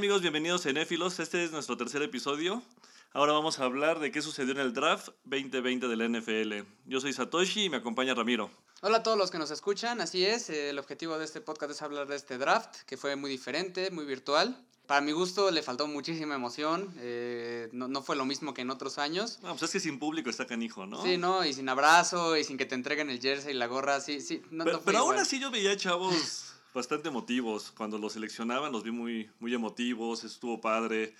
amigos? Bienvenidos a Enéfilos. Este es nuestro tercer episodio. Ahora vamos a hablar de qué sucedió en el draft 2020 de la NFL. Yo soy Satoshi y me acompaña Ramiro. Hola a todos los que nos escuchan, así es, el objetivo de este podcast es hablar de este draft, que fue muy diferente, muy virtual. Para mi gusto le faltó muchísima emoción, eh, no, no, fue lo mismo que en otros años. No, pues es que sin público está canijo, ¿no? Sí, ¿no? Y sin abrazo, y sin que te entreguen el jersey y la gorra, sí, sí. No, pero, pero aún así yo veía chavos bastante emotivos. Cuando los seleccionaban los vi muy, muy emotivos, estuvo padre.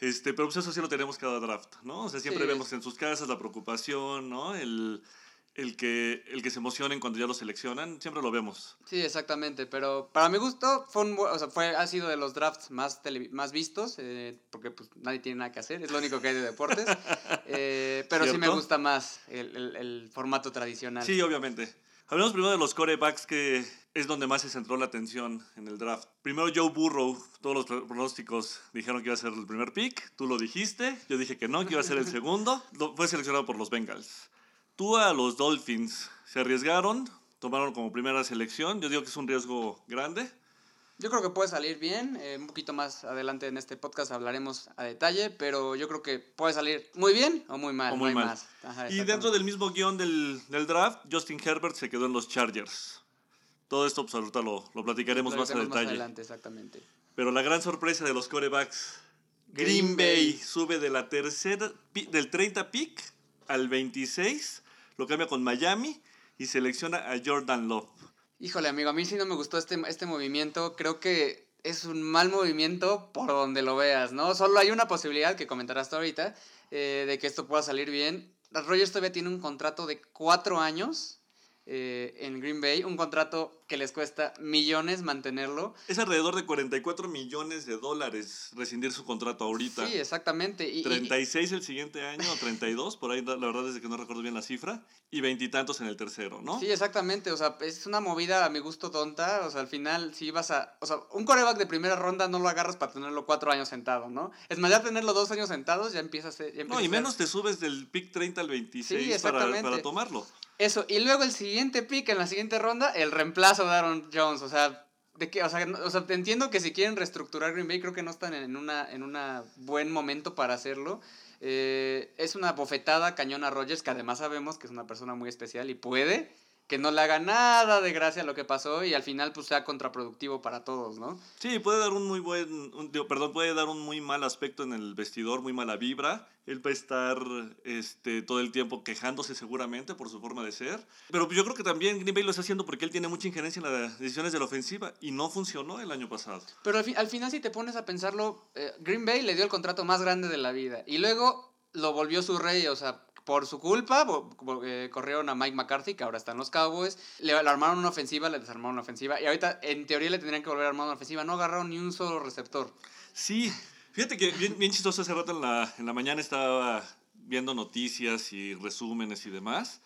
Este, pero pues eso sí lo tenemos cada draft, ¿no? O sea, siempre sí. vemos en sus casas la preocupación, ¿no? El, el, que, el que se emocionen cuando ya lo seleccionan, siempre lo vemos. Sí, exactamente, pero para mi gusto fue, un, o sea, fue ha sido de los drafts más, tele, más vistos, eh, porque pues nadie tiene nada que hacer, es lo único que hay de deportes, eh, pero ¿Cierto? sí me gusta más el, el, el formato tradicional. Sí, obviamente. Hablemos primero de los corebacks, que es donde más se centró la atención en el draft. Primero Joe Burrow, todos los pronósticos dijeron que iba a ser el primer pick, tú lo dijiste, yo dije que no, que iba a ser el segundo, fue seleccionado por los Bengals. Tú a los Dolphins se arriesgaron, tomaron como primera selección, yo digo que es un riesgo grande. Yo creo que puede salir bien, eh, un poquito más adelante en este podcast hablaremos a detalle, pero yo creo que puede salir muy bien o muy mal. O muy no mal. Más. Ajá, y dentro del mismo guion del, del, draft, Justin Herbert se quedó en los Chargers. Todo esto pues ahorita lo, lo platicaremos lo más a detalle. Más adelante, exactamente. Pero la gran sorpresa de los corebacks, Green, Green Bay, Bay sube de la tercera, del 30 pick al 26, lo cambia con Miami y selecciona a Jordan Love. Híjole, amigo, a mí sí no me gustó este, este movimiento. Creo que es un mal movimiento por donde lo veas, ¿no? Solo hay una posibilidad que comentarás tú ahorita eh, de que esto pueda salir bien. Rogers todavía tiene un contrato de cuatro años eh, en Green Bay, un contrato que les cuesta millones mantenerlo. Es alrededor de 44 millones de dólares rescindir su contrato ahorita. Sí, exactamente. Y, 36 y... el siguiente año, o 32, por ahí la verdad es que no recuerdo bien la cifra, y veintitantos en el tercero, ¿no? Sí, exactamente, o sea, es una movida a mi gusto tonta, o sea, al final si vas a, o sea, un coreback de primera ronda no lo agarras para tenerlo cuatro años sentado, ¿no? Es más, ya tenerlo dos años sentados ya empiezas, ya empiezas No, y menos te subes del pick 30 al 26 sí, para, para tomarlo. Eso, y luego el siguiente pick en la siguiente ronda, el reemplazo de Aaron Jones, o sea, de que, o sea, o sea, entiendo que si quieren reestructurar Green Bay, creo que no están en una, en una buen momento para hacerlo. Eh, es una bofetada cañón a Rogers, que además sabemos que es una persona muy especial y puede que no le haga nada de gracia lo que pasó y al final pues sea contraproductivo para todos, ¿no? Sí, puede dar un muy buen, un, digo, perdón, puede dar un muy mal aspecto en el vestidor, muy mala vibra. Él va a estar este, todo el tiempo quejándose seguramente por su forma de ser. Pero yo creo que también Green Bay lo está haciendo porque él tiene mucha injerencia en las decisiones de la ofensiva y no funcionó el año pasado. Pero al, fi al final si te pones a pensarlo, eh, Green Bay le dio el contrato más grande de la vida y luego lo volvió su rey, o sea, por su culpa, eh, corrieron a Mike McCarthy, que ahora está en los Cowboys, le, le, armaron una ofensiva, le desarmaron una ofensiva, y ahorita en teoría le tendrían que volver a armar una ofensiva, no agarraron ni un solo receptor. Sí, fíjate que bien, bien chistoso hace rato en la, en la mañana estaba viendo noticias y resúmenes y demás.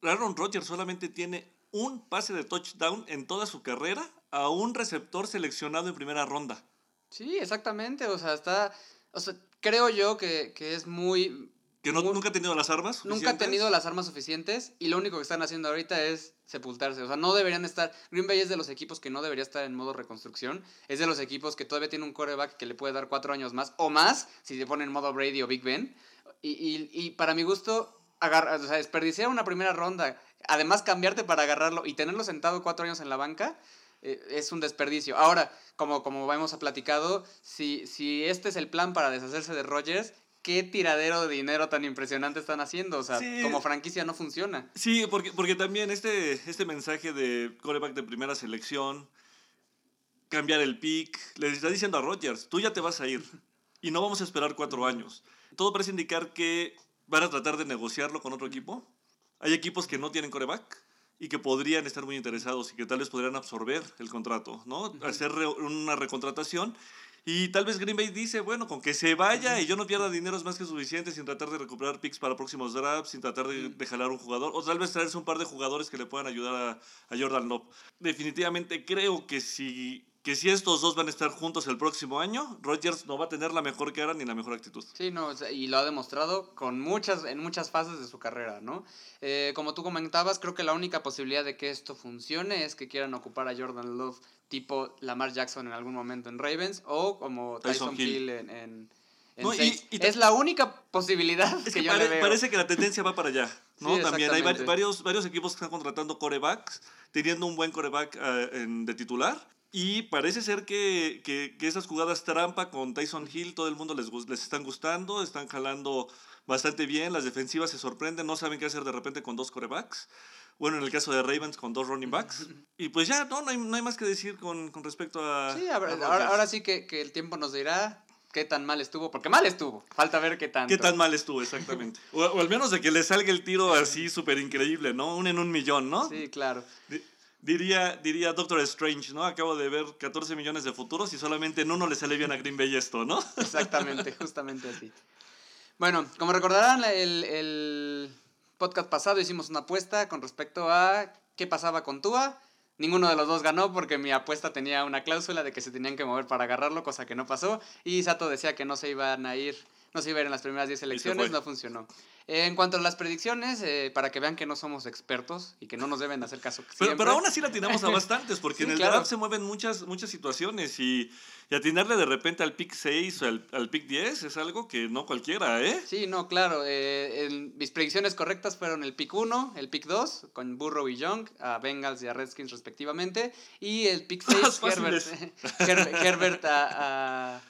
Aaron Rodgers solamente tiene un pase de touchdown en toda su carrera a un receptor seleccionado en primera ronda. Sí, exactamente, o sea, está, o sea, creo yo que, que es muy ¿Que no, nunca ha tenido las armas? Nunca ha tenido las armas suficientes y lo único que están haciendo ahorita es sepultarse. O sea, no deberían estar. Green Bay es de los equipos que no debería estar en modo reconstrucción. Es de los equipos que todavía tiene un coreback que le puede dar cuatro años más o más si se pone en modo Brady o Big Ben. Y, y, y para mi gusto, agarrar, o sea, desperdiciar una primera ronda, además cambiarte para agarrarlo y tenerlo sentado cuatro años en la banca eh, es un desperdicio. Ahora, como, como hemos platicado, si, si este es el plan para deshacerse de Rogers, qué tiradero de dinero tan impresionante están haciendo. O sea, sí. como franquicia no funciona. Sí, porque, porque también este, este mensaje de coreback de primera selección, cambiar el pick, le está diciendo a Rodgers, tú ya te vas a ir y no vamos a esperar cuatro años. Todo parece indicar que van a tratar de negociarlo con otro equipo. Hay equipos que no tienen coreback y que podrían estar muy interesados y que tal vez podrían absorber el contrato, ¿no? Hacer re una recontratación y tal vez Green Bay dice, bueno, con que se vaya y yo no pierda dinero es más que suficiente sin tratar de recuperar picks para próximos drafts, sin tratar de, de, jalar un jugador, o tal vez traerse un par de jugadores que le puedan ayudar a, a Jordan Love. Definitivamente creo que si que si estos dos van a estar juntos el próximo año, Rodgers no va a tener la mejor cara ni la mejor actitud. Sí, no, y lo ha demostrado con muchas, en muchas fases de su carrera, ¿no? Eh, como tú comentabas, creo que la única posibilidad de que esto funcione es que quieran ocupar a Jordan Love tipo Lamar Jackson en algún momento en Ravens o como Tyson Tyson, Hill. Hill, en, en, en No, y- Saints. y ta- es la única posibilidad Es que, que yo pare- le veo. parece que la tendencia va para allá, ¿no? Sí, También hay varios, varios equipos que están contratando corebacks, teniendo un buen coreback eh, en- de titular. Y parece ser que, que, que esas jugadas trampa con Tyson Hill, todo el mundo les, les están gustando, están jalando bastante bien, las defensivas se sorprenden, no saben qué hacer de repente con dos corebacks. Bueno, en el caso de Ravens con dos running backs. Y pues ya, no, no hay, no hay más que decir con, con respecto a... Sí, a ahora, Rodgers. ahora, ahora sí que, que el tiempo nos dirá qué tan mal estuvo, porque mal estuvo. Falta ver qué tanto. ¿Qué tan mal estuvo exactamente? O, o al menos de que le salga el tiro así súper increíble, ¿no? Un en un millón, ¿no? Sí, claro. Di- Diría, diría Doctor Strange, ¿no? Acabo de ver 14 millones de futuros y solamente en uno le sale bien a Green Bay esto, ¿no? Exactamente, justamente así. Bueno, como recordarán, el, el podcast pasado hicimos una apuesta con respecto a qué pasaba con Tua. Ninguno de los dos ganó porque mi apuesta tenía una cláusula de que se tenían que mover para agarrarlo, cosa que no pasó. Y Sato decía que no se iban a ir, no se iba a ir en las primeras 10 elecciones, no funcionó. En cuanto a las predicciones, eh, para que vean que no somos expertos y que no nos deben hacer caso Pero, pero aún así la atinamos a bastantes, porque Sí, en el claro. draft se mueven muchas, muchas situaciones y, y atinarle de repente al pick 6 o al, al pick 10 es algo que no cualquiera, ¿eh? Sí, no, claro. eh, mis predicciones correctas fueron el pick 1, el pick 2, con Burrow y Young, a Bengals y a Redskins respectivamente. Y el pick 6, Las Herbert, a,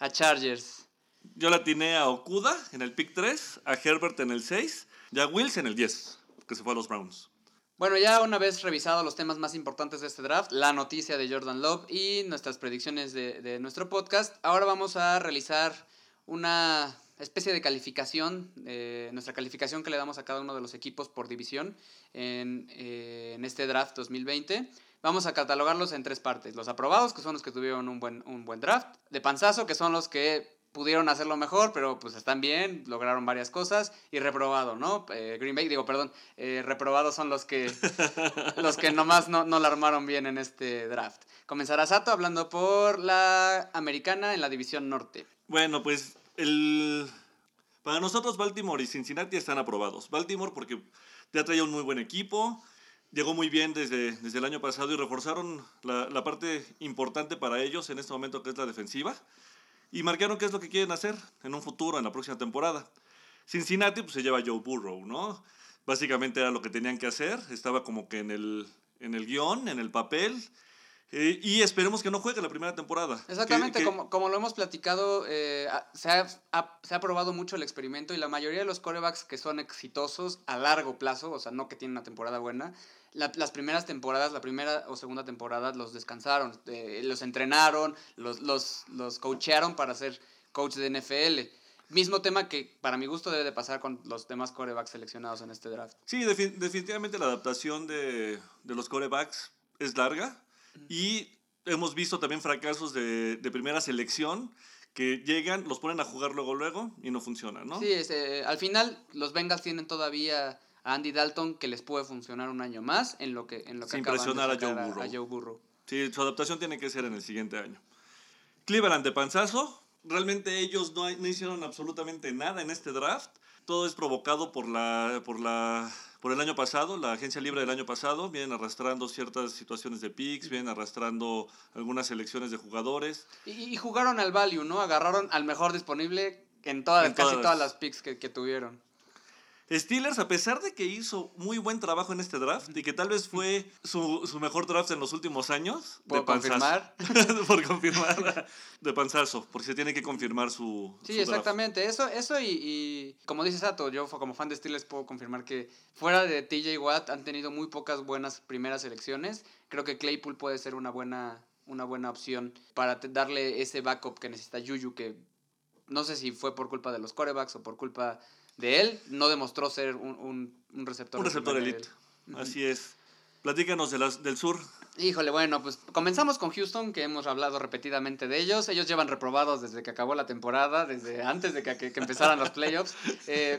a Chargers. Yo la atiné a Okuda en el pick 3, a Herbert en el 6 y a Wills en el 10, que se fue a los Browns. Bueno, ya una vez revisado los temas más importantes de este draft, la noticia de Jordan Love y nuestras predicciones de, de nuestro podcast, ahora vamos a realizar una especie de calificación, eh, nuestra calificación que le damos a cada uno de los equipos por división en, eh, este draft 2020. Vamos a catalogarlos en tres partes. Los aprobados, que son los que tuvieron un buen, un buen draft. De panzazo, que son los que pudieron hacerlo mejor, pero pues están bien, lograron varias cosas. Y reprobado, ¿no? Eh, Green Bay, digo, perdón, eh, reprobados son los que, los que nomás no, no la armaron bien en este draft. Comenzará Sato hablando por la americana en la división norte. Bueno, pues el... Para nosotros Baltimore y Cincinnati están aprobados. Baltimore porque ya traía un muy buen equipo, llegó muy bien desde, desde el año pasado y reforzaron la, la parte importante para ellos en este momento que es la defensiva y marcaron qué es lo que quieren hacer en un futuro, en la próxima temporada. Cincinnati pues se lleva a Joe Burrow, ¿no? Básicamente era lo que tenían que hacer, estaba como que en el, en el guion, en el papel. Eh, y esperemos que no juegue la primera temporada. Exactamente, que- Como, como lo hemos platicado, eh, se, ha, ha- se ha probado mucho el experimento y la mayoría de los corebacks que son exitosos a largo plazo, o sea, no que tienen una temporada buena, la- las primeras temporadas, la primera o segunda temporada los descansaron, eh, los entrenaron, los, los, los coachearon para ser coach de NFL. Mismo tema que para mi gusto debe de pasar con los demás corebacks seleccionados en este draft. Sí, defi- definitivamente la adaptación de, de los corebacks es larga y hemos visto también fracasos de, de primera selección que llegan, los ponen a jugar luego, luego y no funciona, ¿no? Sí, es, eh, al final los Bengals tienen todavía a Andy Dalton que les puede funcionar un año más en lo que en lo que Sin acaban de presionar a Joe Burrow. Joe Burrow. Sí, su adaptación tiene que ser en el siguiente año. Cleveland de panzazo, realmente ellos no, no hicieron absolutamente nada en este draft. Todo es provocado por, la, por, la, por el año pasado, la agencia libre del año pasado. Vienen arrastrando ciertas situaciones de picks, vienen arrastrando algunas selecciones de jugadores. Y, y jugaron al value, ¿no? Agarraron al mejor disponible en todas, En casi todas. todas las picks que, que tuvieron. Steelers, a pesar de que hizo muy buen trabajo en este draft y que tal vez fue su, su mejor draft en los últimos años, ¿Puedo de panzazo. confirmar? por confirmar, de panzazo, porque se tiene que confirmar su. Sí, su draft. exactamente. Eso, eso y, y como dice Sato, yo como fan de Steelers puedo confirmar que fuera de TJ Watt han tenido muy pocas buenas primeras elecciones. Creo que Claypool puede ser una buena, una buena opción para darle ese backup que necesita Juju, que no sé si fue por culpa de los corebacks o por culpa de él, no demostró ser un, un, un receptor. Un receptor elite. nivel. Así es. Platícanos de las, del sur. Híjole, bueno, pues comenzamos con Houston, que hemos hablado repetidamente de ellos. Ellos llevan reprobados desde que acabó la temporada, desde antes de que, que- que empezaran los playoffs. Eh,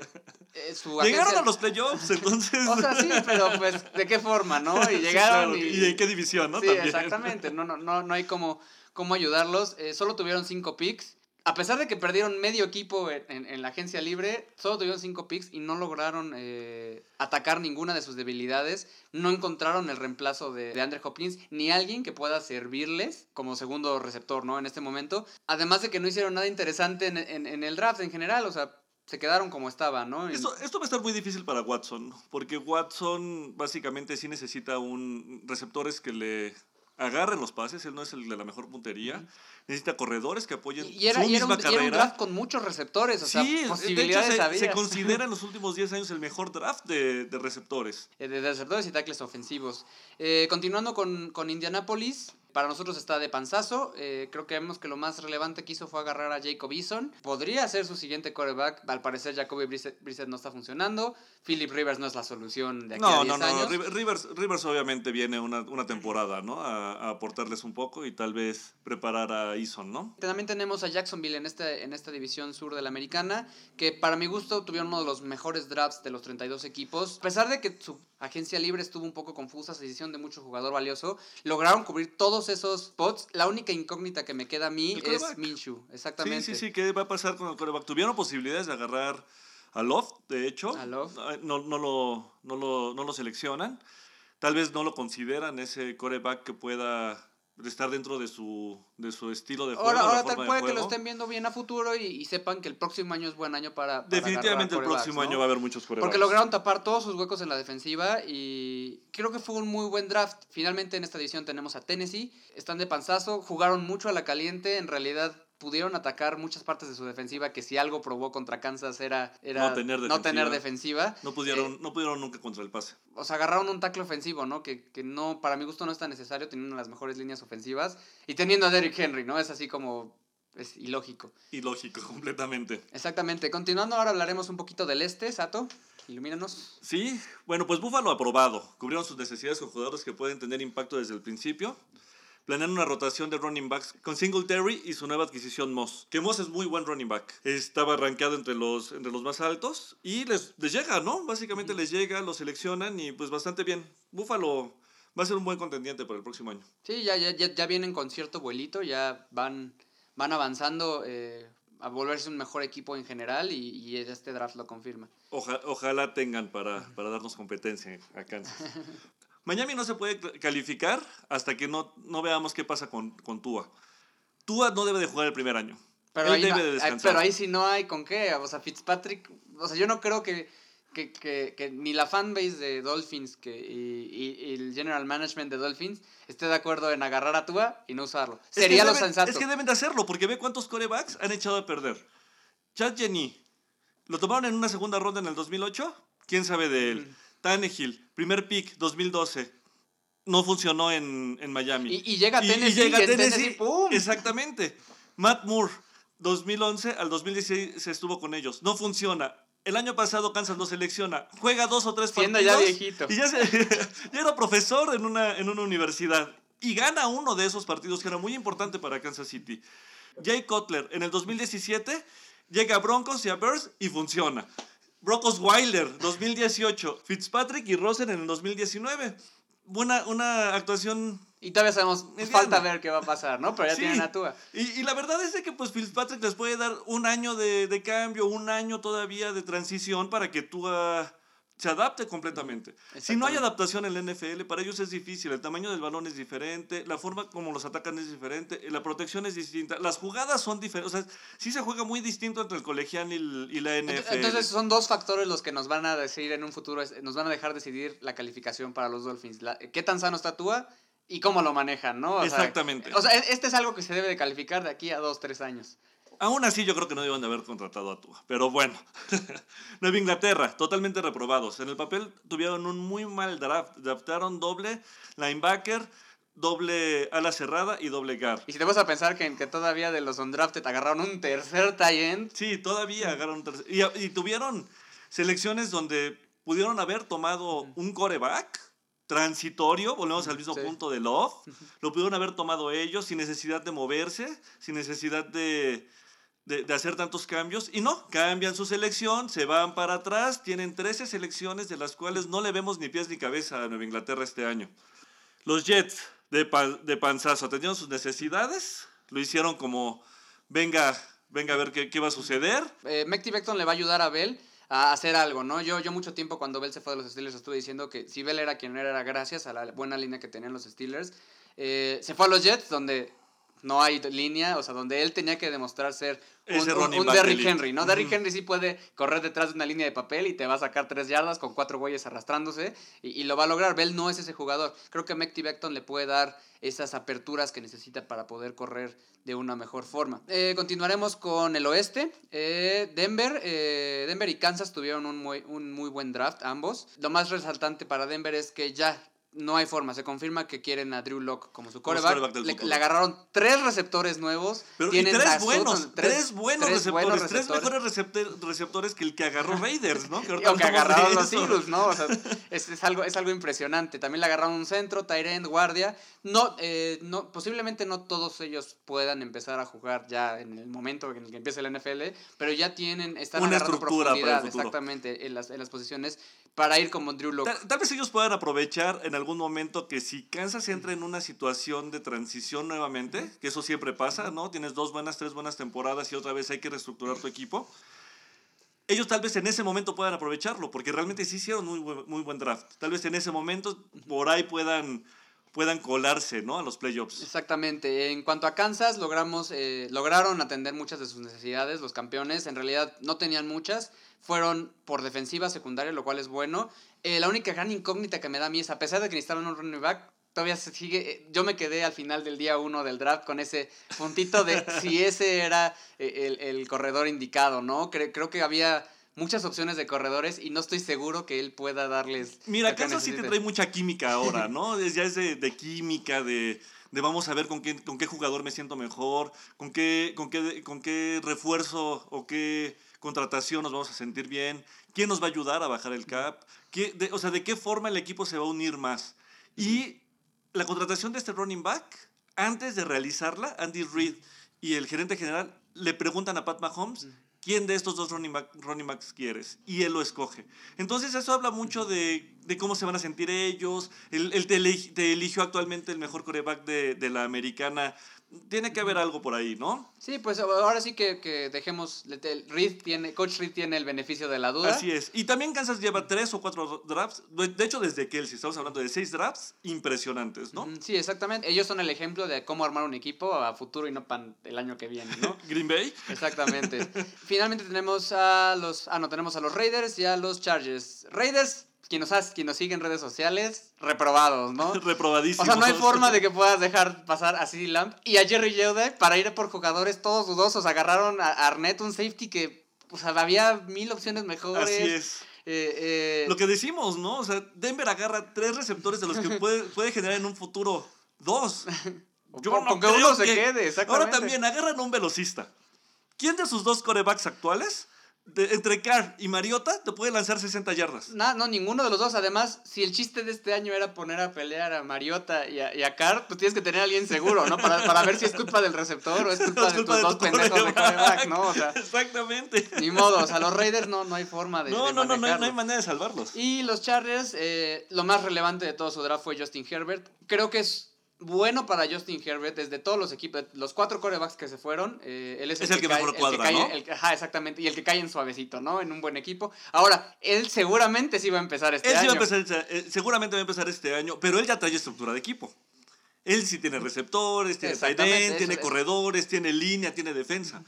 eh, su Llegaron a los playoffs, entonces. O sea, sí, pero pues, ¿de qué forma, no? Y Sí, llegaron claro. y... ¿Y en qué división, no? Sí, También. exactamente. No, no, no, no hay cómo, cómo ayudarlos. Eh, solo tuvieron cinco picks. A pesar de que perdieron medio equipo en, en- la agencia libre, solo tuvieron cinco picks y no lograron eh, atacar ninguna de sus debilidades. No encontraron el reemplazo de, de Andre Hopkins ni alguien que pueda servirles como segundo receptor, ¿no? En este momento. Además de que no hicieron nada interesante en, en- el draft en general, o sea, se quedaron como estaban, ¿no? Esto, esto va a estar muy difícil para Watson, porque Watson básicamente sí necesita un receptores que le agarren los pases, él no es el de la mejor puntería, necesita corredores que apoyen y era, su y era misma un, y era un carrera. draft con muchos receptores, o sea, sí, de hecho posibilidades se, se considera en los últimos 10 años el mejor draft de, de receptores. Eh, de receptores y tackles ofensivos. Eh, continuando con, con Indianapolis, para nosotros está de panzazo. Eh, creo que vemos que lo más relevante que hizo fue agarrar a Jacob Eason. Podría ser su siguiente quarterback. Al parecer, Jacoby Brissett, Brissett no está funcionando. Philip Rivers no es la solución de aquí a No, 10 no, no, años. Riv- Rivers, Rivers obviamente viene una, una temporada, ¿no? A, a aportarles un poco y tal vez preparar a Eason, ¿no? También tenemos a Jacksonville en, este, en esta división sur de la americana, que para mi gusto tuvieron uno de los mejores drafts de los 32 equipos. A pesar de que su agencia libre estuvo un poco confusa, se decisión de mucho jugador valioso, lograron cubrir todos esos spots. La única incógnita que me queda a mí es. Minshew, exactamente. Sí, sí, sí, ¿qué va a pasar con el coreback? Tuvieron posibilidades de agarrar a Love, de hecho. A Love. No, no, lo, no, lo, no lo seleccionan. Tal vez no lo consideran ese coreback que pueda estar dentro de su, de su estilo de juego. Ahora, tal de puede que lo estén viendo bien a futuro y, y sepan que el próximo año es buen año para. para Definitivamente el próximo año va a haber muchos corebacks. Porque lograron tapar todos sus huecos en la defensiva y creo que fue un muy buen draft. Finalmente en esta edición tenemos a Tennessee. Están de panzazo, jugaron mucho a la caliente. En realidad pudieron atacar muchas partes de su defensiva que si algo probó contra Kansas era, era No tener no tener defensiva. No pudieron, Eh, no pudieron nunca contra el pase. o sea, agarraron un tackle ofensivo, ¿no? Que, que no, para mi gusto no es tan necesario, teniendo las mejores líneas ofensivas. Y teniendo a Derrick Henry, ¿no? Es así como... Es ilógico. Ilógico, completamente. Exactamente. Continuando, ahora hablaremos un poquito del este, Sato. Ilumínanos. Sí, bueno, pues Buffalo aprobado. Cubrieron sus necesidades con jugadores que pueden tener impacto desde el principio. Planean una rotación de running backs con Singletary y su nueva adquisición Moss. Que Moss es muy buen running back. Estaba rankeado entre los, entre los más altos y les, les llega, ¿no? Básicamente les llega, lo seleccionan y pues bastante bien. Buffalo va a ser un buen contendiente para el próximo año. Sí, ya, ya, ya, ya vienen con cierto vuelito, ya van, van avanzando eh, a volverse un mejor equipo en general y, y este draft lo confirma. Oja- ojalá tengan para, para darnos competencia a Kansas. Miami no se puede calificar hasta que no, no veamos qué pasa con, con Tua. Tua no debe de jugar el primer año. Pero Él ahí, debe no- de ay, descansar. pero ahí sí no hay con qué. O sea, Fitzpatrick. O sea, yo no creo que, que, que, que ni la fanbase de Dolphins que, y, y- y el general management de Dolphins esté de acuerdo en agarrar a Tua y no usarlo. Es Sería lo deben- sensato. Es que deben de hacerlo, porque ve cuántos corebacks han echado a perder. Chad Jenny, ¿lo tomaron en una segunda ronda en el 2008? ¿Quién sabe de él? Mm. Tannehill, primer pick, 2012. No funcionó en, en Miami. Y, y llega Y- y Tennessee y, llega en Tennessee, Tennessee, ¡pum! Exactamente. Matt Moore, 2011 al 2016 se estuvo con ellos. No funciona. El año pasado Kansas lo selecciona. Juega dos o tres Siendo partidos. ya viejito. Y ya, se- ya era profesor en una, en una universidad. Y gana uno de esos partidos que era muy importante para Kansas City. Jay Cutler en el 2017 llega a Broncos y a Bears y funciona. Broncos Wilder 2018. Fitzpatrick y Rosen en el 2019. Buena, una actuación Y todavía sabemos, pues, Mediano. falta ver qué va a pasar, ¿no? Pero ya Sí. tienen a Tua. Y, y la verdad es de que pues Fitzpatrick les puede dar un año de, de cambio, un año todavía de transición para que tú ah, se adapte completamente. Si no hay adaptación en la NFL, para ellos es difícil. El tamaño del balón es diferente, la forma como los atacan es diferente, la protección es distinta, las jugadas son diferentes. O sea, sí se juega muy distinto entre el colegial y, el- y la NFL. Entonces son dos factores los que nos van a decidir en un futuro, nos van a dejar decidir la calificación para los Dolphins. La- ¿Qué tan sano está Tua y cómo lo manejan, no? O sea, Exactamente. o sea, e- este es algo que se debe de calificar de aquí a dos, tres años. Aún así, yo creo que no deben de haber contratado a Tua. Pero bueno. Nueva Inglaterra, totalmente reprobados. En el papel tuvieron un muy mal draft. Draftaron doble linebacker, doble ala cerrada y doble guard. Y si te vas a pensar que, que todavía de los undrafted agarraron un tercer end, Sí, todavía agarraron tercer- y, y tuvieron selecciones donde pudieron haber tomado un coreback transitorio, volvemos al mismo Sí. punto de Love, lo pudieron haber tomado ellos sin necesidad de moverse, sin necesidad de, de, hacer tantos cambios, y no, cambian su selección, se van para atrás, tienen 13 selecciones de las cuales no le vemos ni pies ni cabeza a Nueva Inglaterra este año. Los Jets de, de panzazo atendieron sus necesidades, lo hicieron como, venga, venga a ver qué, qué va a suceder, eh, le va a ayudar a Bell a hacer algo, ¿no? Yo, yo mucho tiempo cuando Bell se fue de los Steelers estuve diciendo que si Bell era quien era, era gracias a la buena línea que tenían los Steelers. Eh, se fue a los Jets, donde no hay línea, o sea, donde él tenía que demostrar ser un, Derrick. Henry, ¿no? Derrick Henry sí puede correr detrás de una línea de papel y te va a sacar tres yardas con cuatro güeyes arrastrándose y, y lo va a lograr. Bell no es ese jugador. Creo que Mekti Becton le puede dar esas aperturas que necesita para poder correr de una mejor forma. Eh, continuaremos con el oeste. Eh, Denver, eh, Denver y Kansas tuvieron un muy, un muy buen draft ambos. Lo más resaltante para Denver es que ya no hay forma. Se confirma que quieren a Drew Locke como su coreback. Le, agarraron tres receptores nuevos. Pero y Tienen tres buenos, Sutton, tres, buenos tres receptores, buenos tres mejores receptores que el que agarró Raiders, ¿no? Que ahorita O que agarraron los. Eagles, ¿no? O sea, es, es algo, es algo impresionante. También le agarraron un centro, Tyrend, guardia. No, eh, no, posiblemente no todos ellos puedan empezar a jugar ya en el momento en el que empiece la NFL, pero ya tienen, están Una agarrando estructura para el profundidad, exactamente, en las, en las posiciones para ir como Drew Lock. Tal, tal vez ellos puedan aprovechar en algún momento que si Kansas entra en una situación de transición nuevamente, que eso siempre pasa, ¿no? Tienes dos buenas, tres buenas temporadas y otra vez hay que reestructurar tu equipo. Ellos tal vez en ese momento puedan aprovecharlo, porque realmente sí hicieron muy muy buen draft. Tal vez en ese momento por ahí puedan, puedan colarse, ¿no? A los playoffs. Exactamente. En cuanto a Kansas, logramos, eh, lograron atender muchas de sus necesidades. Los campeones en realidad no tenían muchas. Fueron por defensiva secundaria, lo cual es bueno. Eh, la única gran incógnita que me da a mí es, a pesar de que necesitaban un running back, todavía se sigue. eh, Yo me quedé al final del día uno del draft con ese puntito de si ese era eh, el, el corredor indicado, ¿no? Cre- creo que había muchas opciones de corredores y no estoy seguro que él pueda darles. Mira, Kansas City necesiten. trae mucha química ahora, ¿no? Es, ya es de, de química, de, de vamos a ver con qué, con qué jugador me siento mejor, con qué, con, qué, con qué refuerzo o qué contratación nos vamos a sentir bien, quién nos va a ayudar a bajar el cap, qué, de- o sea, de qué forma el equipo se va a unir más. Y la contratación de este running back, antes de realizarla, Andy Reid y el gerente general le preguntan a Pat Mahomes quién de estos dos running, back- running backs quieres y él lo escoge. Entonces eso habla mucho de, de cómo se van a sentir ellos. Él, él te eligió actualmente el mejor coreback de, de la americana. Tiene que haber algo por ahí, ¿no? Sí, pues ahora sí que, que dejemos. Reed tiene, Coach Reed tiene el beneficio de la duda. Así es. Y también Kansas lleva tres o cuatro drafts. De hecho, desde Kelsey, estamos hablando de seis drafts impresionantes, ¿no? Sí, exactamente. Ellos son el ejemplo de cómo armar un equipo a futuro y no para el año que viene, ¿no? Green Bay. Exactamente. Finalmente tenemos a los. Ah, no, tenemos a los Raiders y a los Chargers. Raiders, quien nos, has- quien nos sigue en redes sociales, reprobados, ¿no? Reprobadísimos. O sea, no hay forma de que puedas dejar pasar a CeeDee Lamb y a Jerry Jeudy para ir por jugadores todos dudosos. Agarraron a Arnett, un safety que o sea, había mil opciones mejores. Así es. Eh, eh, Lo que decimos, ¿no? O sea, Denver agarra tres receptores de los que puede, puede generar en un futuro dos. Yo con- no con que creo uno se que- quede, exactamente. Ahora también agarran a un velocista. ¿Quién de sus dos corebacks actuales, de- entre Carr y Mariota, te puede lanzar 60 yardas? No, no, ninguno de los dos. Además, si el chiste de este año era poner a pelear a Mariota y a, y a Carr, pues tienes que tener a alguien seguro, ¿no? Para, para ver si es culpa del receptor o es culpa Es de tus de dos tu pendejos de quarterback. ¿no? O sea, Exactamente. ni modo. O sea, los Raiders no, no hay forma de. No, de no, no, no hay, no hay manera de salvarlos. Y los Chargers, eh, lo más relevante de todo su draft fue Justin Herbert. Creo que es bueno para Justin Herbert desde todos los equipos, los cuatro corebacks que se fueron. eh, él es, Es el que mejor cuadra, cae, ¿no? el que- ajá, exactamente. Y el que cae en suavecito, ¿no? En un buen equipo. Ahora, él seguramente sí va a empezar este Él sí año. va a empezar, eh, seguramente va a empezar este año, pero él ya trae estructura de equipo. Él sí tiene receptores, tiene tight eso tiene es. corredores, tiene línea, tiene defensa.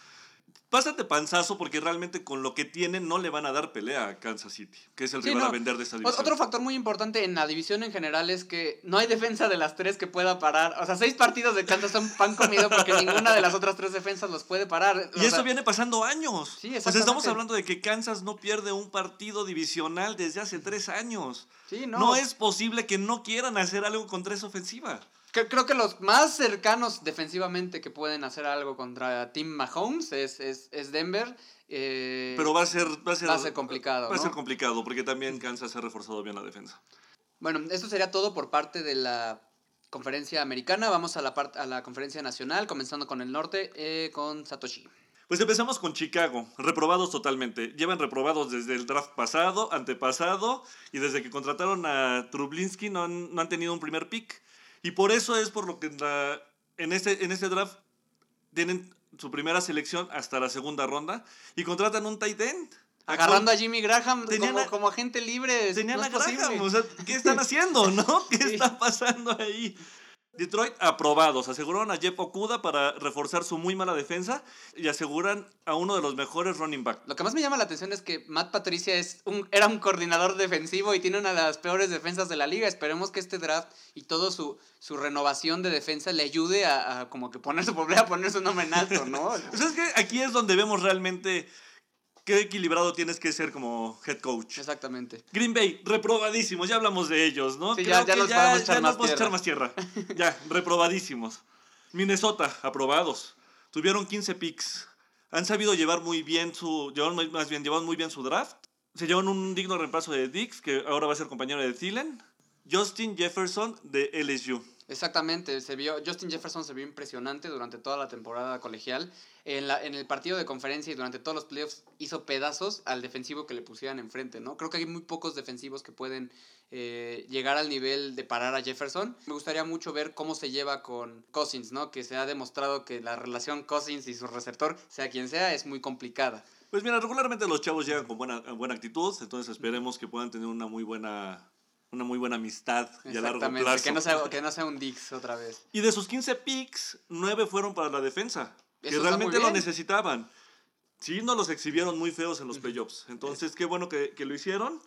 Pásate panzazo porque realmente con lo que tienen no le van a dar pelea a Kansas City, que es el Sí, rival no. a vender de esta O- división. Otro factor muy importante en la división en general es que no hay defensa de las tres que pueda parar. O sea, seis partidos de Kansas son pan comido porque ninguna de las otras tres defensas los puede parar. O Y eso sea, viene pasando años. Sí, o sea, estamos exactamente. hablando de que Kansas no pierde un partido divisional desde hace tres años. Sí, No, no. es posible que no quieran hacer algo contra esa ofensiva. Cre- Creo que los más cercanos defensivamente que pueden hacer algo contra Tim Mahomes es, es, es Denver. eh, Pero va a ser, va a ser, va a ser complicado, Va a ser complicado porque también Kansas ha reforzado bien la defensa. Bueno, esto sería todo por parte de la conferencia americana. Vamos a la, a la conferencia nacional, comenzando con el norte, eh, con Satoshi. Pues empezamos con Chicago, reprobados totalmente. Llevan reprobados desde el draft pasado, antepasado, y desde que contrataron a Trublinsky no han, no han tenido un primer pick. Y por eso es por lo que en, la- en, este, en este draft tienen su primera selección hasta la segunda ronda y contratan un tight end. Agarrando a Jimmy Graham Tenían como, como agente libre. Tenían no a. Graham, o sea, ¿qué están haciendo, no? ¿Qué Sí. está pasando ahí? Detroit aprobados, aseguraron a Jeff Okuda para reforzar su muy mala defensa y aseguran a uno de los mejores running back. Lo que más me llama la atención es que Matt Patricia es un, era un coordinador defensivo y tiene una de las peores defensas de la liga. Esperemos que este draft y todo su, su renovación de defensa le ayude a, a como que poner su a poner su nombre en alto, ¿no? Es que aquí es donde vemos realmente qué equilibrado tienes que ser como head coach. Exactamente. Green Bay, reprobadísimos, ya hablamos de ellos, ¿no? Sí, ya- ya nos podemos echar ya más nos podemos echar más tierra. ya, reprobadísimos. Minnesota, aprobados. Tuvieron 15 picks. Han sabido llevar muy bien su. Llevaron más bien, llevaron muy bien su draft. Se llevan un digno reemplazo de Dix, que ahora va a ser compañero de Thielen. Justin Jefferson de LSU. Exactamente, se vio, Justin Jefferson se vio impresionante durante toda la temporada colegial. En, la, en el partido de conferencia y durante todos los playoffs hizo pedazos al defensivo que le pusieran enfrente, ¿no? Creo que hay muy pocos defensivos que pueden eh, llegar al nivel de parar a Jefferson. Me gustaría mucho ver cómo se lleva con Cousins, ¿no? Que se ha demostrado que la relación Cousins y su receptor, sea quien sea, es muy complicada. Pues mira, regularmente los chavos llegan con buena, buena actitud, entonces esperemos que puedan tener una muy buena, una muy buena amistad y a largo plazo. que no, sea, que no sea un Dix otra vez. Y de sus 15 picks, 9 fueron para la defensa, que Eso realmente lo necesitaban. Sí, no los exhibieron muy feos en los playoffs. Entonces, qué bueno que, que lo hicieron.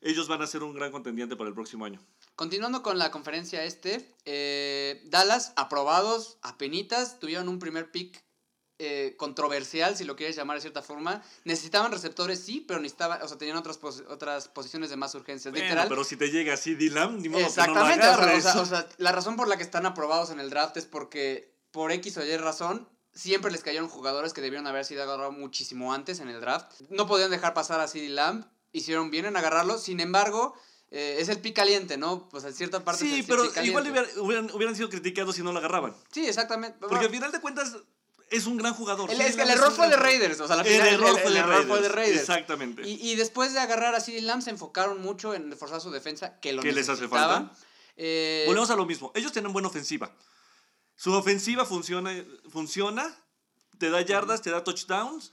Ellos van a ser un gran contendiente para el próximo año. Continuando con la conferencia este, eh, Dallas, aprobados, apenitas, tuvieron un primer pick eh, controversial, si lo quieres llamar de cierta forma. Necesitaban receptores, sí, pero necesitaban, o sea, tenían otras, pos- otras posiciones de más urgencia. Bueno, Literal. pero si te llega así Dylan, ni modo Exactamente, que no lo o agarres. sea, o sea, la razón por la que están aprobados en el draft es porque por X o Y razón siempre les cayeron jugadores que debieron haber sido agarrados muchísimo antes en el draft. No podían dejar pasar a CeeDee Lamb, hicieron bien en agarrarlo, sin embargo, eh, es el pick caliente, ¿no? Pues en cierta parte es sí, el pero igual hubiera- hubieran, hubieran sido criticados si no lo agarraban. Sí, exactamente. Porque al final de cuentas es un gran jugador. el, Sí, es que el error fue de Raiders, o sea, la El final, error el- fue el de error fue de Raiders, Raiders. exactamente. Y, y después de agarrar a CeeDee Lamb se enfocaron mucho en reforzar su defensa, que lo ¿Qué les hace falta? Eh, Volvemos a lo mismo. Ellos tienen buena ofensiva. Su ofensiva funciona, funciona te da yardas, te da touchdowns,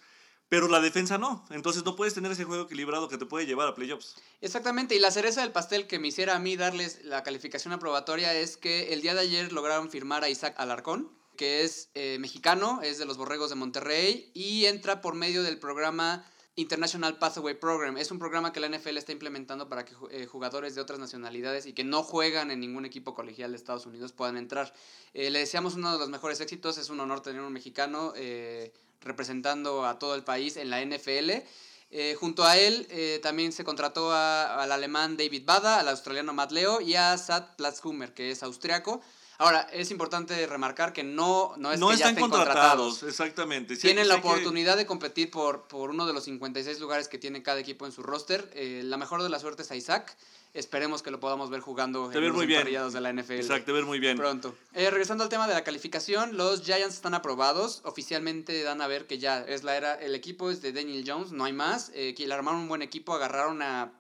pero la defensa no. Entonces no puedes tener ese juego equilibrado que te puede llevar a playoffs. Exactamente, y la cereza del pastel que me hiciera a mí darles la calificación aprobatoria es que el día de ayer lograron firmar a Isaac Alarcón, que es eh, mexicano, es de los Borregos de Monterrey y entra por medio del programa International Pathway Program. Es un programa que la NFL está implementando para que eh, jugadores de otras nacionalidades y que no juegan en ningún equipo colegial de Estados Unidos puedan entrar. Eh, le deseamos uno de los mejores éxitos, es un honor tener un mexicano representando a todo el país en la NFL. Junto a él también se contrató a- al alemán David Bada, al australiano Matt Leo y a Sad Platzhummer, que es austriaco. Ahora, es importante remarcar que no, no es no que ya están estén contratados, contratados. exactamente. Sí, Tienen sí la que- oportunidad de competir por, por uno de los 56 lugares que tiene cada equipo en su roster. Eh, la mejor de las suertes a Isaac. Esperemos que lo podamos ver jugando Te en los muy bien. emparrillados de la NFL. Exacto, te ver muy bien. Pronto. Eh, regresando al tema de la calificación, los Giants están aprobados. Oficialmente dan a ver que ya es la era. El equipo es de Daniel Jones, no hay más. Eh, que le armaron un buen equipo, agarraron a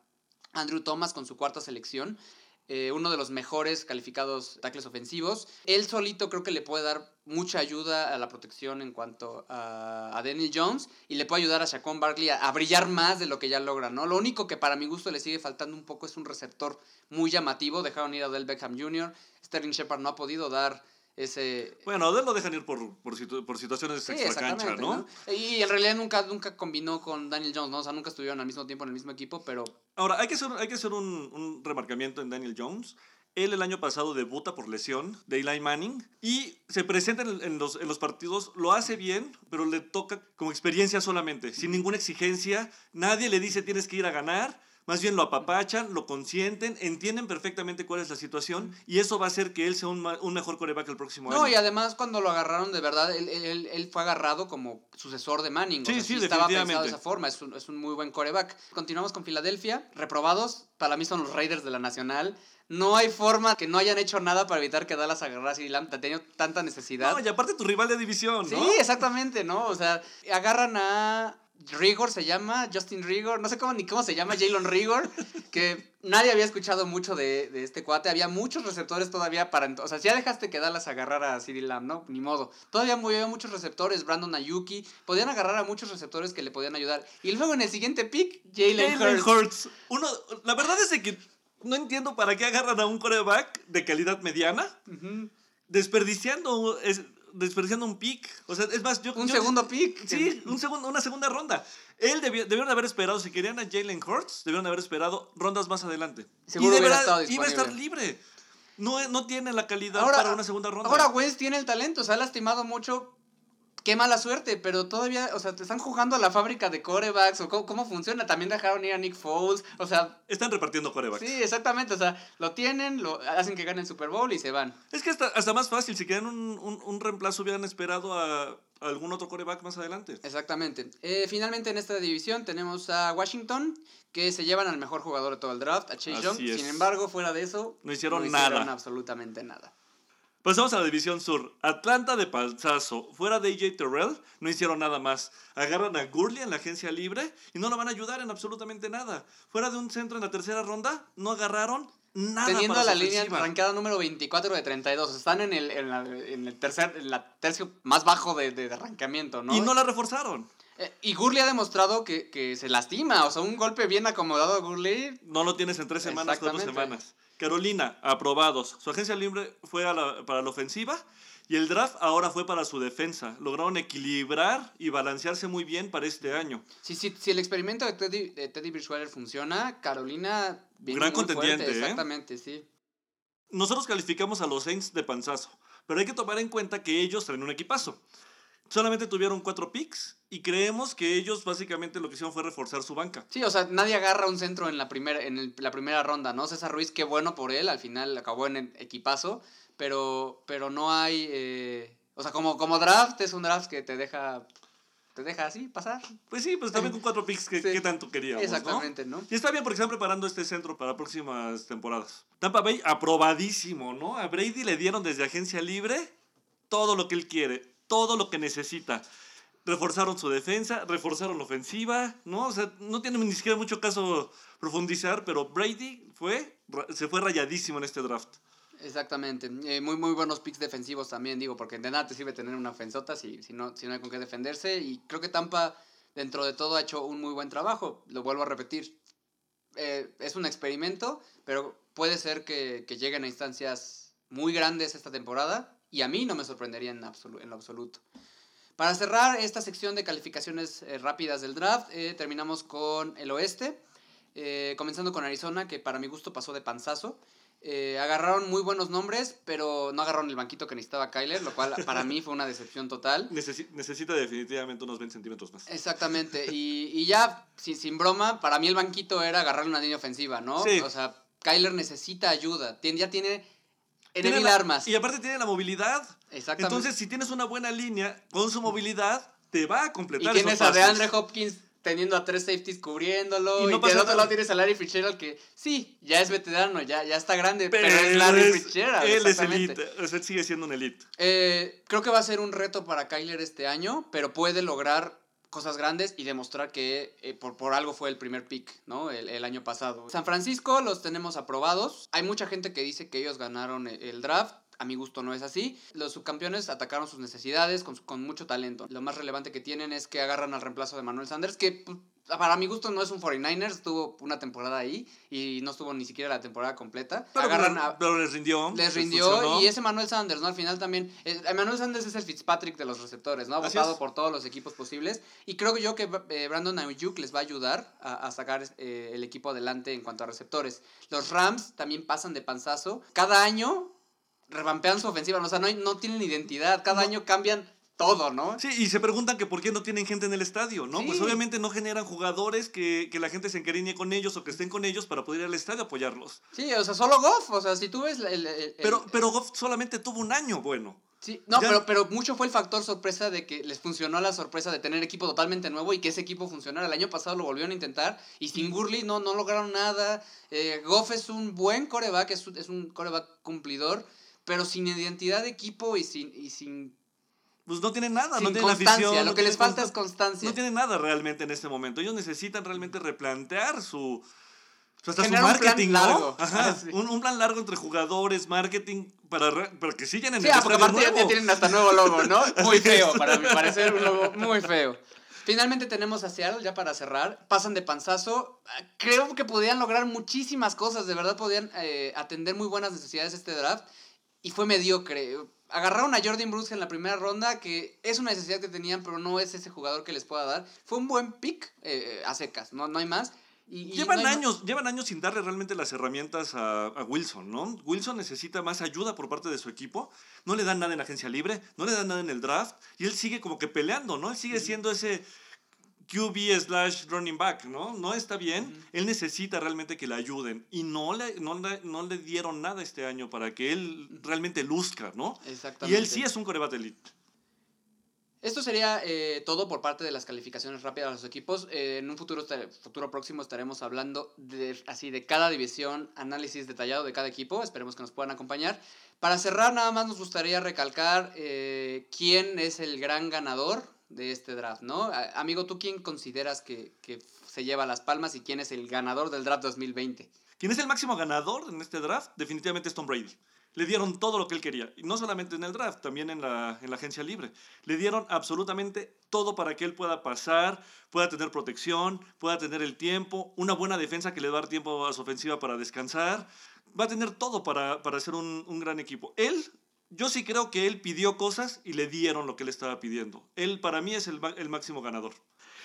Andrew Thomas con su cuarta selección. Eh, uno de los mejores calificados tackles ofensivos. Él solito creo que le puede dar mucha ayuda a la protección en cuanto a, a Daniel Jones y le puede ayudar a Shaquon Barkley a, a brillar más de lo que ya logra, ¿no? Lo único que para mi gusto le sigue faltando un poco es un receptor muy llamativo. Dejaron ir a Del Beckham Jr. Sterling Shepard no ha podido dar ese... Bueno, a él lo dejan ir por, por, situ- por situaciones Sí, extra cancha, ¿no? ¿no? Y en realidad nunca, nunca combinó con Daniel Jones, ¿no? O sea, nunca estuvieron al mismo tiempo en el mismo equipo, pero Ahora, hay que hacer, hay que hacer un, un remarcamiento en Daniel Jones. Él el año pasado debuta por lesión de Eli Manning y se presenta en, en los, en los partidos, lo hace bien, pero le toca como experiencia solamente, sin ninguna exigencia. Nadie le dice tienes que ir a ganar, Más bien lo apapachan, lo consienten, entienden perfectamente cuál es la situación y eso va a hacer que él sea un, un mejor coreback el próximo No, año. y además cuando lo agarraron de verdad, él, él- él fue agarrado como sucesor de Manning. o Sí, sea, sí, estaba pensado de esa forma, es un, es un muy buen coreback. Continuamos con Filadelfia, reprobados, para mí son los Raiders de la Nacional. No hay forma que no hayan hecho nada para evitar que Dallas agarrara a Lamb, ha tenido tanta necesidad. No, y aparte tu rival de división, Sí, ¿no? exactamente, ¿no? O sea, agarran a Rigor, se llama, Justin Rigor, no sé cómo ni cómo se llama, Jalen Rigor, que nadie había escuchado mucho de, de este cuate, había muchos receptores todavía para... ent- O sea, si ya dejaste que Dallas agarrara a CeeDee Lamb, ¿no? Ni modo. Todavía había muchos receptores, Brandon Ayuki, podían agarrar a muchos receptores que le podían ayudar. Y luego en el siguiente pick, Jalen Hurts. Hurts. Uno, la verdad es que no entiendo para qué agarran a un coreback de calidad mediana desperdiciando, es- desperdiciando un pick. O sea, es más, yo... Un yo- segundo pick. Sí, un segundo, una segunda ronda. Él debió, debieron haber esperado, si querían a Jalen Hurts, debieron haber esperado rondas más adelante. Seguro y de hubiera verdad, estado iba a estar libre. No, no tiene la calidad Ahora- para una segunda ronda. Ahora Wentz tiene el talento, se ha lastimado mucho. Qué mala suerte, pero todavía, o sea, te están jugando a la fábrica de corebacks o cómo, cómo funciona. También dejaron ir a Nick Foles, o sea, Están repartiendo corebacks. sí, exactamente, o sea, lo tienen, lo hacen que gane el Super Bowl y se van. Es que hasta, hasta más fácil, si querían un, un, un reemplazo hubieran esperado a, algún otro coreback más adelante. Exactamente. Eh, finalmente en esta división tenemos a Washington, que se llevan al mejor jugador de todo el draft, a Chase Young. Sin embargo, fuera de eso, No hicieron hicieron nada. absolutamente nada. Pasamos a la división sur. Atlanta de panzazo. Fuera de AJ Terrell, no hicieron nada más. Agarran a Gurley en la agencia libre y no lo van a ayudar en absolutamente nada. Fuera de un centro en la tercera ronda, no agarraron nada Teniendo para la línea arrancada número 24 de 32. Están en el, en la, en el tercer, en la tercio más bajo de, de arrancamiento, ¿no? Y no la reforzaron. Eh, y Gurley ha demostrado que, que se lastima. O sea, un golpe bien acomodado a Gurley. No lo tienes en tres semanas, cuatro semanas. Carolina, aprobados. Su agencia libre fue a la- para la ofensiva y el draft ahora fue para su defensa. Lograron equilibrar y balancearse muy bien para este año. Si, si, si el experimento de Teddy, de Teddy Bridgewater funciona, Carolina viene Gran muy fuerte, contendiente, ¿eh? Exactamente, sí. Nosotros calificamos a los Saints de panzazo, pero hay que tomar en cuenta que ellos traen un equipazo. Solamente tuvieron cuatro picks y creemos que ellos básicamente lo que hicieron fue reforzar su banca. Sí, o sea, nadie agarra un centro en la primera, en el- la primera ronda, ¿no? César Ruiz, qué bueno por él, al final acabó en el equipazo, pero, pero no hay, eh, o sea, como, como draft es un draft que te deja, te deja así pasar. Pues sí, pues también con cuatro picks que, Sí. que tanto queríamos, ¿no? Exactamente, ¿no? Y está bien porque están preparando este centro para próximas temporadas. Tampa Bay aprobadísimo, ¿no? A Brady le dieron desde agencia libre todo lo que él quiere, todo lo que necesita. Reforzaron su defensa, reforzaron la ofensiva, ¿no? O sea, no tiene ni siquiera mucho caso profundizar, pero Brady fue, se fue rayadísimo en este draft. Exactamente. Eh, muy, muy buenos picks defensivos también, digo, porque de nada te sirve tener una ofensota si, si, no, si no hay con qué defenderse. Y creo que Tampa, dentro de todo, ha hecho un muy buen trabajo. Lo vuelvo a repetir. Eh, es un experimento, pero puede ser que lleguen a instancias muy grandes esta temporada. Y a mí no me sorprendería en, en lo absoluto. Para cerrar esta sección de calificaciones eh, rápidas del draft, eh, terminamos con el oeste. Eh, comenzando con Arizona, que para mi gusto pasó de panzazo. Agarraron muy buenos nombres, pero no agarraron el banquito que necesitaba Kyler, lo cual para mí fue una decepción total. Necesi- necesita definitivamente unos 20 centímetros más. Exactamente, y, y ya, sin, sin broma, para mí el banquito era agarrar una línea ofensiva, ¿no? Sí. O sea, Kyler necesita ayuda, ya tiene en Tiene mil la- armas. Y aparte tiene la movilidad. Exactamente. Entonces, si tienes una buena línea con su movilidad, te va a y completar tienes esos a. DeAndre Hopkins teniendo a tres safeties cubriéndolo. Y Y, no pasa del otro lado tienes a Larry Fitzgerald que sí, ya es veterano, ya, ya está grande, pero, Pero es Larry es- Fitzgerald. Él es elite. O sea, sigue siendo un elite. Eh, creo que va a ser un reto para Kyler este año, pero puede lograr cosas grandes y demostrar que eh, por, por algo fue el primer pick, ¿no? El, año pasado. San Francisco los tenemos aprobados. Hay mucha gente que dice que ellos ganaron el draft. A mi gusto no es así. Los subcampeones atacaron sus necesidades con, mucho talento. Lo más relevante que tienen es que agarran al reemplazo de Manuel Sanders, que pues, para mi gusto no es un 49ers, estuvo una temporada ahí y no estuvo ni siquiera la temporada completa. Pero, agarran a, pero les rindió. les rindió funcionó. y ese Manuel Sanders, ¿no? Al final también. eh, Emmanuel Sanders es el Fitzpatrick de los receptores, ¿no? Ha votado por todos los equipos posibles. Y creo yo que eh, Brandon Ayuk les va a ayudar a, a sacar eh, el equipo adelante en cuanto a receptores. Los Rams también pasan de panzazo. Cada año revampean su ofensiva, o sea, no, hay- no tienen identidad. Cada No. año cambian todo, ¿no? Sí, y se preguntan que por qué no tienen gente en el estadio, ¿no? Pues Sí. obviamente no generan jugadores que, que la gente se encariñe con ellos o que estén con ellos para poder ir al estadio a apoyarlos. Sí, o sea, solo Goff, o sea, si tú ves el... el- el- Pero, pero Goff solamente tuvo un año bueno. Sí, no, Ya- pero, pero mucho fue el factor sorpresa de que les funcionó la sorpresa de tener equipo totalmente nuevo y que ese equipo funcionara. El año pasado lo volvieron a intentar y sin Gurley no, no lograron nada. Eh, Goff es un buen coreback, es, es un coreback cumplidor, pero sin identidad de equipo y sin, y sin, Pues no tienen nada, sin no tienen constancia. afición. Lo no que les falta es consta- constancia. No tienen nada realmente en este momento. Ellos necesitan realmente replantear su. hasta su Generar un plan marketing, ¿no? largo. Ajá, Ah, sí. un, un plan largo entre jugadores, marketing, para, re- para que sigan en Sí, el ah, porque aparte ya, tienen hasta nuevo logo, ¿no? Muy feo, para mi parecer, un logo muy feo. Finalmente tenemos a Seattle, ya para cerrar. Pasan de panzazo. Creo que podían lograr muchísimas cosas. De verdad podían eh, atender muy buenas necesidades este draft. Y fue mediocre. Agarraron a Jordan Bruce en la primera ronda, que es una necesidad que tenían, pero no es ese jugador que les pueda dar. Fue un buen pick eh, a secas, no, no hay más. Y, y Llevan no hay ma- años, llevan años sin darle realmente las herramientas a, a Wilson, ¿no? Wilson necesita más ayuda por parte de su equipo. No le dan nada en la agencia libre, no le dan nada en el draft. Y él sigue como que peleando, ¿no? Él sigue siendo ese QB slash running back, ¿no? No está bien. Ujú. Él necesita realmente que le ayuden. Y no le, no, le, no le dieron nada este año para que él realmente luzca, ¿no? Y Exactamente. él sí es un coreback elite. Esto sería eh, todo por parte de las calificaciones rápidas de los equipos. Eh, en un futuro, futuro próximo estaremos hablando de, así de cada división, análisis detallado de cada equipo. Esperemos que nos puedan acompañar. Para cerrar, nada más nos gustaría recalcar eh, quién es el gran ganador de este draft, ¿no? Amigo, ¿tú quién consideras que, que se lleva las palmas y quién es el ganador del draft 2020? ¿Quién es el máximo ganador en este draft? Definitivamente es Tom Brady. Le dieron todo lo que él quería. Y no solamente en el draft, también en la, en la agencia libre. Le dieron absolutamente todo para que él pueda pasar, pueda tener protección, pueda tener el tiempo, una buena defensa que le va a dar tiempo a su ofensiva para descansar. Va a tener todo para, para ser un, un gran equipo. Él, yo sí creo que él pidió cosas y le dieron lo que él estaba pidiendo. Él para mí es el, el máximo ganador.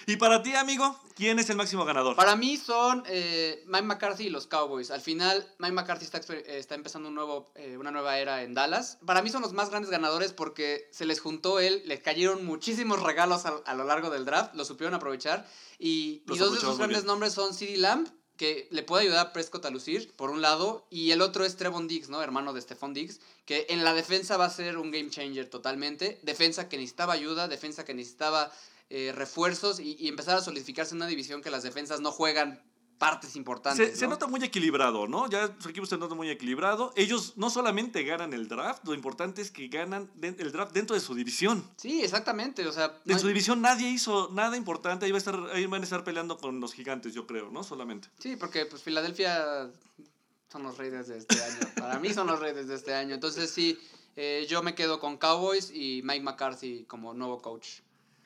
Y para ti, amigo, ¿quién es el máximo ganador? Para mí son eh, Mike McCarthy y los Cowboys. Al final, Mike McCarthy está, eh, está empezando un nuevo, eh, una nueva era en Dallas. Para mí son los más grandes ganadores porque se les juntó él, les cayeron muchísimos regalos a, a lo largo del draft, lo supieron aprovechar. Y, y dos de sus grandes bien. nombres son CeeDee Lamb, que le puede ayudar a Prescott a lucir, por un lado, y el otro es Trevon Diggs, ¿no? Hermano de Stephon Diggs, que en la defensa va a ser un game changer totalmente. Defensa que necesitaba ayuda, defensa que necesitaba eh, refuerzos y, y empezar a solidificarse en una división que las defensas no juegan partes importantes. Se, se ¿no? nota muy equilibrado, ¿no? Ya su equipo se nota muy equilibrado. Ellos no solamente ganan el draft, lo importante es que ganan el draft dentro de su división. Sí, exactamente. O sea, no En su hay- división nadie hizo nada importante. Ahí, va a estar, ahí van a estar peleando con los gigantes, yo creo, ¿no? Solamente. sí, porque pues Filadelfia son los reyes de este año. Para mí son los reyes de este año. Entonces sí, eh, yo me quedo con Cowboys y Mike McCarthy como nuevo coach.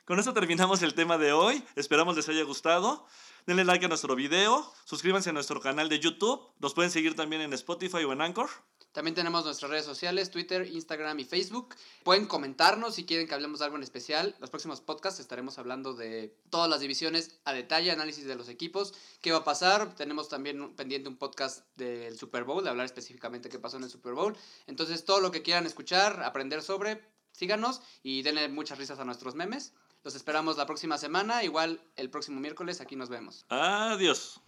Con esto terminamos el tema de hoy. Esperamos les haya gustado. Denle like a nuestro video. Suscríbanse a nuestro canal de YouTube. Nos pueden seguir también en Spotify o en Anchor. También tenemos nuestras redes sociales, Twitter, Instagram y Facebook. Pueden comentarnos si quieren que hablemos de algo en especial. Los próximos podcasts estaremos hablando de todas las divisiones a detalle, análisis de los equipos, qué va a pasar. Tenemos también pendiente un podcast del Super Bowl, de hablar específicamente qué pasó en el Super Bowl. Entonces, todo lo que quieran escuchar, aprender sobre, síganos y denle muchas risas a nuestros memes. Los esperamos la próxima semana, igual el próximo miércoles, aquí nos vemos. Adiós.